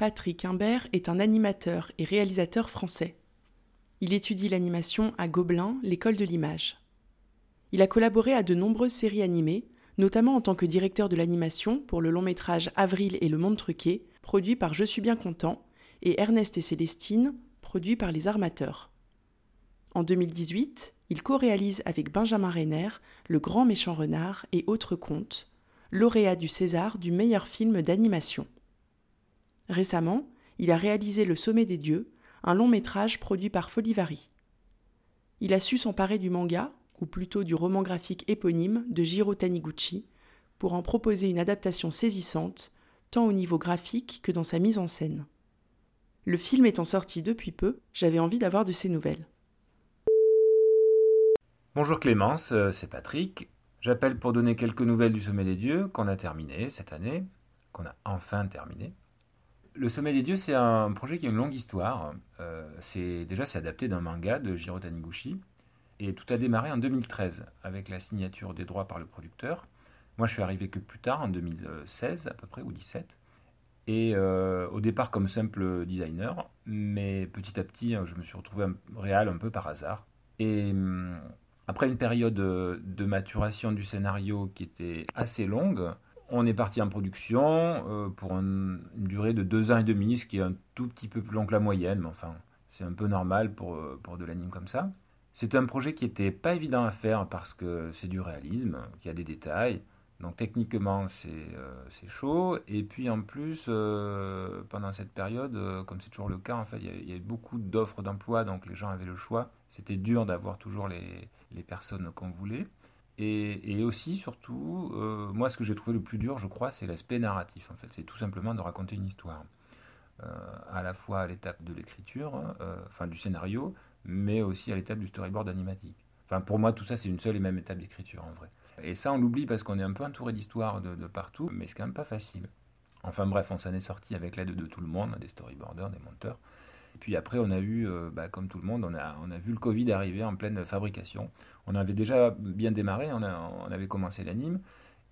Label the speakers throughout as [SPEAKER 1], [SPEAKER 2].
[SPEAKER 1] Patrick Imbert est un animateur et réalisateur français. Il étudie l'animation à Gobelin, l'école de l'image. Il a collaboré à de nombreuses séries animées, notamment en tant que directeur de l'animation pour le long métrage Avril et le monde truqué, produit par Je suis bien content, et Ernest et Célestine, produit par les armateurs. En 2018, il co-réalise avec Benjamin Renner Le Grand Méchant Renard et autres contes, lauréat du César du meilleur film d'animation. Récemment, il a réalisé Le Sommet des Dieux, un long métrage produit par Folivari. Il a su s'emparer du manga, ou plutôt du roman graphique éponyme de Jiro Taniguchi, pour en proposer une adaptation saisissante, tant au niveau graphique que dans sa mise en scène. Le film étant sorti depuis peu, j'avais envie d'avoir de ses nouvelles.
[SPEAKER 2] Bonjour Clémence, euh, c'est Patrick. J'appelle pour donner quelques nouvelles du Sommet des Dieux qu'on a terminé cette année, qu'on a enfin terminé. Le Sommet des Dieux, c'est un projet qui a une longue histoire. Euh, c'est déjà c'est adapté d'un manga de Jiro Taniguchi et tout a démarré en 2013 avec la signature des droits par le producteur. Moi, je suis arrivé que plus tard, en 2016 à peu près ou 17. Et euh, au départ comme simple designer, mais petit à petit, je me suis retrouvé réel un peu par hasard. Et hum, après une période de maturation du scénario qui était assez longue, on est parti en production euh, pour une, durée de deux ans et demi, ce qui est un tout petit peu plus long que la moyenne, mais enfin, c'est un peu normal pour, euh, pour de l'anime comme ça. C'est un projet qui n'était pas évident à faire parce que c'est du réalisme, qu'il y a des détails. Donc techniquement, c'est euh, chaud. Et puis en plus, pendant cette période, comme c'est toujours le cas, en fait, il y, avait beaucoup d'offres d'emploi, donc les gens avaient le choix. C'était dur d'avoir toujours les, les personnes qu'on voulait. Et, aussi, surtout, euh, moi, ce que j'ai trouvé le plus dur, je crois, c'est l'aspect narratif. En fait, c'est tout simplement de raconter une histoire, euh, à la fois à l'étape de l'écriture, euh, enfin du scénario, mais aussi à l'étape du storyboard animatique. Enfin, pour moi, tout ça, c'est une seule et même étape d'écriture, en vrai. Et ça, on l'oublie parce qu'on est un peu entouré d'histoires de, partout, mais c'est quand même pas facile. Enfin bref, on s'en est sorti avec l'aide de tout le monde, des storyboarders, des monteurs. Puis après, on a eu, euh, bah, comme tout le monde, on a, vu le Covid arriver en pleine fabrication. On avait déjà bien démarré, on, avait commencé l'anime.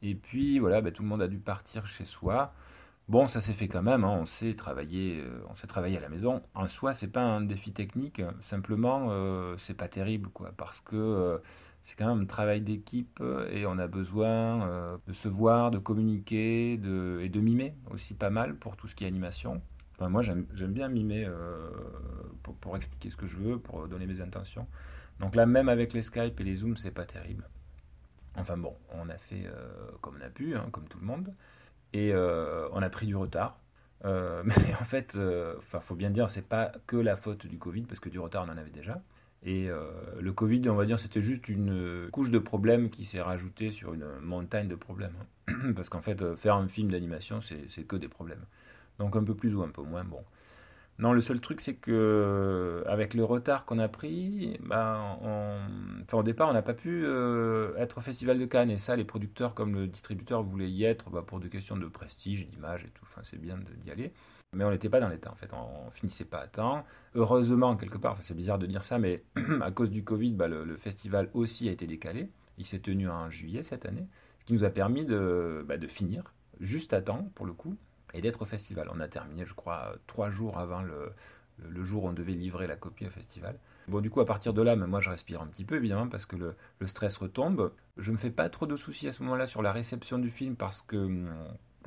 [SPEAKER 2] Et puis voilà, bah, tout le monde a dû partir chez soi. Bon, ça s'est fait quand même, hein, on sait travailler, euh, à la maison. En soi, c'est pas un défi technique, simplement euh, c'est pas terrible, parce que c'est quand même un travail d'équipe et on a besoin de se voir, de communiquer, et de mimer aussi pas mal pour tout ce qui est animation moi, j'aime bien mimer euh, pour, expliquer ce que je veux, pour donner mes intentions. Donc là, même avec les Skype et les Zooms, c'est pas terrible. Enfin bon, on a fait euh, comme on a pu, hein, comme tout le monde, et euh, on a pris du retard. mais en fait, il faut bien dire, c'est pas que la faute du Covid, parce que du retard, on en avait déjà. Et le Covid, on va dire, c'était juste une couche de problèmes qui s'est rajoutée sur une montagne de problèmes. Hein. parce qu'en fait, faire un film d'animation, c'est que des problèmes. Donc un peu plus ou un peu moins, bon. Non, le seul truc, c'est que avec le retard qu'on a pris, ben, enfin, au départ, on n'a pas pu euh, être au Festival de Cannes. Et ça, les producteurs comme le distributeur voulaient y être bah, pour des questions de prestige, d'image et tout. Enfin, c'est bien d'y aller. Mais on n'était pas dans l'état, en fait. On, finissait pas à temps. Heureusement, quelque part, c'est bizarre de dire ça, mais à cause du Covid, bah, le, festival aussi a été décalé. Il s'est tenu en juillet cette année, ce qui nous a permis de, bah, de finir juste à temps, pour le coup et d'être au festival. On a terminé, je crois, trois jours avant le, le, jour où on devait livrer la copie au festival. Bon, du coup, à partir de là, moi, je respire un petit peu, évidemment, parce que le, le stress retombe. Je me fais pas trop de soucis à ce moment-là sur la réception du film, parce que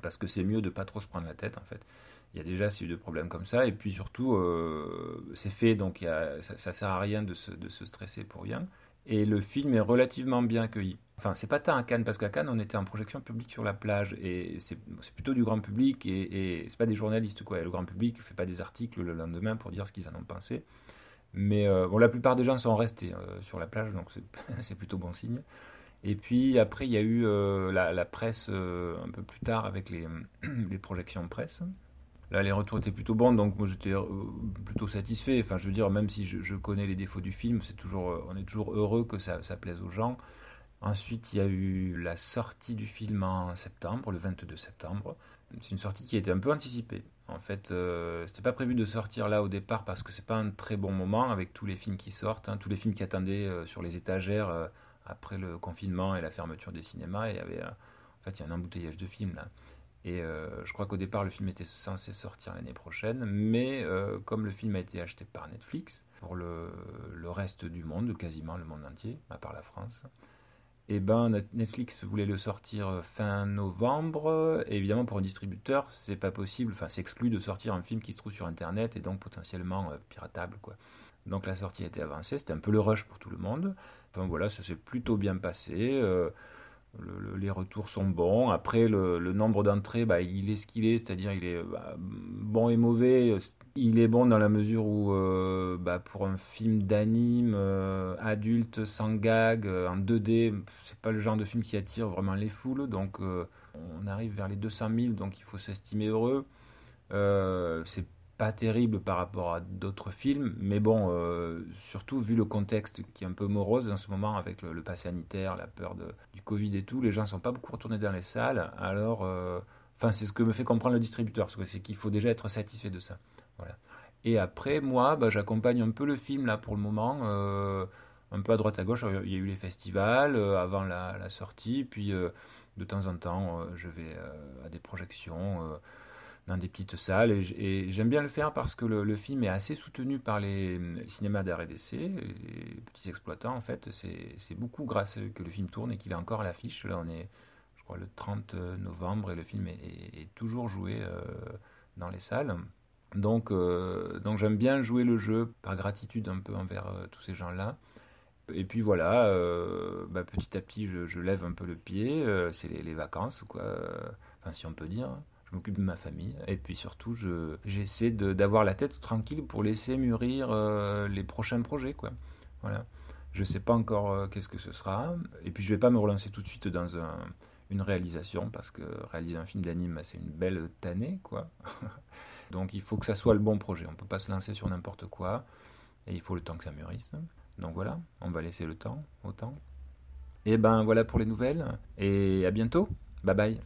[SPEAKER 2] parce que c'est mieux de pas trop se prendre la tête, en fait. Il y a déjà eu de problèmes comme ça, et puis surtout, euh, c'est fait, donc ça, ça sert à rien de se, de se stresser pour rien. Et le film est relativement bien accueilli. Enfin, c'est pas tant à Cannes, parce qu'à Cannes, on était en projection publique sur la plage, et c'est plutôt du grand public, et, et c'est pas des journalistes, quoi. le grand public fait pas des articles le lendemain pour dire ce qu'ils en ont pensé. Mais euh, bon, la plupart des gens sont restés euh, sur la plage, donc c'est plutôt bon signe. Et puis après, il y a eu euh, la, presse un peu plus tard avec les, les projections presse. Là, les retours étaient plutôt bons, donc moi j'étais plutôt satisfait. Enfin, je veux dire, même si je, connais les défauts du film, c'est toujours, on est toujours heureux que ça, plaise aux gens. Ensuite, il y a eu la sortie du film en septembre, le 22 septembre. C'est une sortie qui a été un peu anticipée. En fait, euh, c'était pas prévu de sortir là au départ parce que c'est pas un très bon moment avec tous les films qui sortent, hein, tous les films qui attendaient euh, sur les étagères euh, après le confinement et la fermeture des cinémas. Il y avait, en fait, il y a un embouteillage de films là. Et je crois qu'au départ, le film était censé sortir l'année prochaine, mais comme le film a été acheté par Netflix pour le, reste du monde, quasiment le monde entier, à part la France, et eh ben Netflix voulait le sortir euh, fin novembre. Et évidemment, pour un distributeur, c'est pas possible. Enfin, c'est exclu de sortir un film qui se trouve sur Internet et donc potentiellement euh, piratable, quoi. Donc la sortie a été avancée. C'était un peu le rush pour tout le monde. Enfin voilà, ça s'est plutôt bien passé. Les retours sont bons. Après, le, nombre d'entrées, bah, il est ce qu'il est, c'est-à-dire il est bah, bon et mauvais. Il est bon dans la mesure où, euh, bah, pour un film d'anime euh, adulte sans gag euh, en 2D, c'est pas le genre de film qui attire vraiment les foules. Donc, on arrive vers les 200 000, donc il faut s'estimer heureux. Pas terrible par rapport à d'autres films, mais bon, surtout vu le contexte qui est un peu morose en ce moment avec le, le pass sanitaire, la peur du Covid et tout, les gens sont pas beaucoup retournés dans les salles. Alors, enfin, c'est ce que me fait comprendre le distributeur, c'est qu'il faut déjà être satisfait de ça. Et après, moi, bah, j'accompagne un peu le film là pour le moment, euh, un peu à droite à gauche. Il y a eu les festivals euh, avant la, sortie, puis euh, de temps en temps, je vais à des projections dans des petites salles. Et, j'aime bien le faire parce que le, film est assez soutenu par les, cinémas d'art et d'essai, les petits exploitants. En fait, c'est beaucoup grâce que le film tourne et qu'il est encore à l'affiche. Là, on est, je crois, le 30 novembre et le film est toujours joué dans les salles. Donc, euh, donc j'aime bien jouer le jeu par gratitude un peu envers euh, tous ces gens-là. Et puis voilà, euh, bah, petit à petit, je, lève un peu le pied. c'est les, vacances, quoi. Enfin, si on peut dire. Je m'occupe de ma famille. Et puis surtout, j'essaie d'avoir la tête tranquille pour laisser mûrir les prochains projets, quoi. Voilà. Je sais pas encore qu'est-ce que ce sera. Et puis je vais pas me relancer tout de suite dans une réalisation parce que réaliser un film d'anime, c'est une belle tannée, quoi. Donc il faut que ça soit le bon projet. On peut pas se lancer sur n'importe quoi. Et il faut le temps que ça mûrisse. Donc voilà, on va laisser le temps au temps. Et ben voilà pour les nouvelles. Et à bientôt. Bye bye.